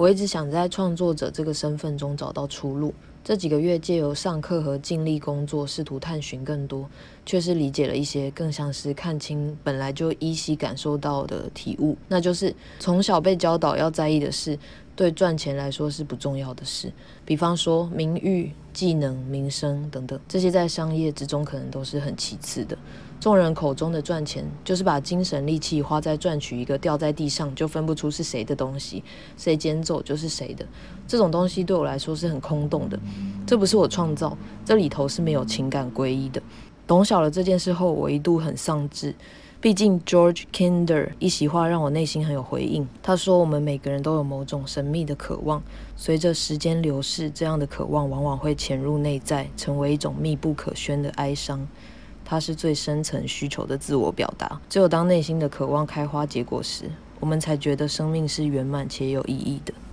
我一直想在创作者这个身份中找到出路。这几个月借由上课和尽力工作，试图探寻更多，却是理解了一些，更像是看清本来就依稀感受到的体悟，那就是从小被教导要在意的事，对赚钱来说是不重要的事。比方说名誉、技能、名声等等，这些在商业之中可能都是很其次的。众人口中的赚钱，就是把精神力气花在赚取一个掉在地上就分不出是谁的东西，谁捡走就是谁的。这种东西对我来说是很空洞的，这不是我创造，这里头是没有情感归依的。懂晓了这件事后，我一度很丧志。毕竟 George Kinder 一席话让我内心很有回应。他说：“我们每个人都有某种神秘的渴望，随着时间流逝，这样的渴望往往会潜入内在，成为一种密不可宣的哀伤。”它是最深层需求的自我表达。只有当内心的渴望开花结果时，我们才觉得生命是圆满且有意义的。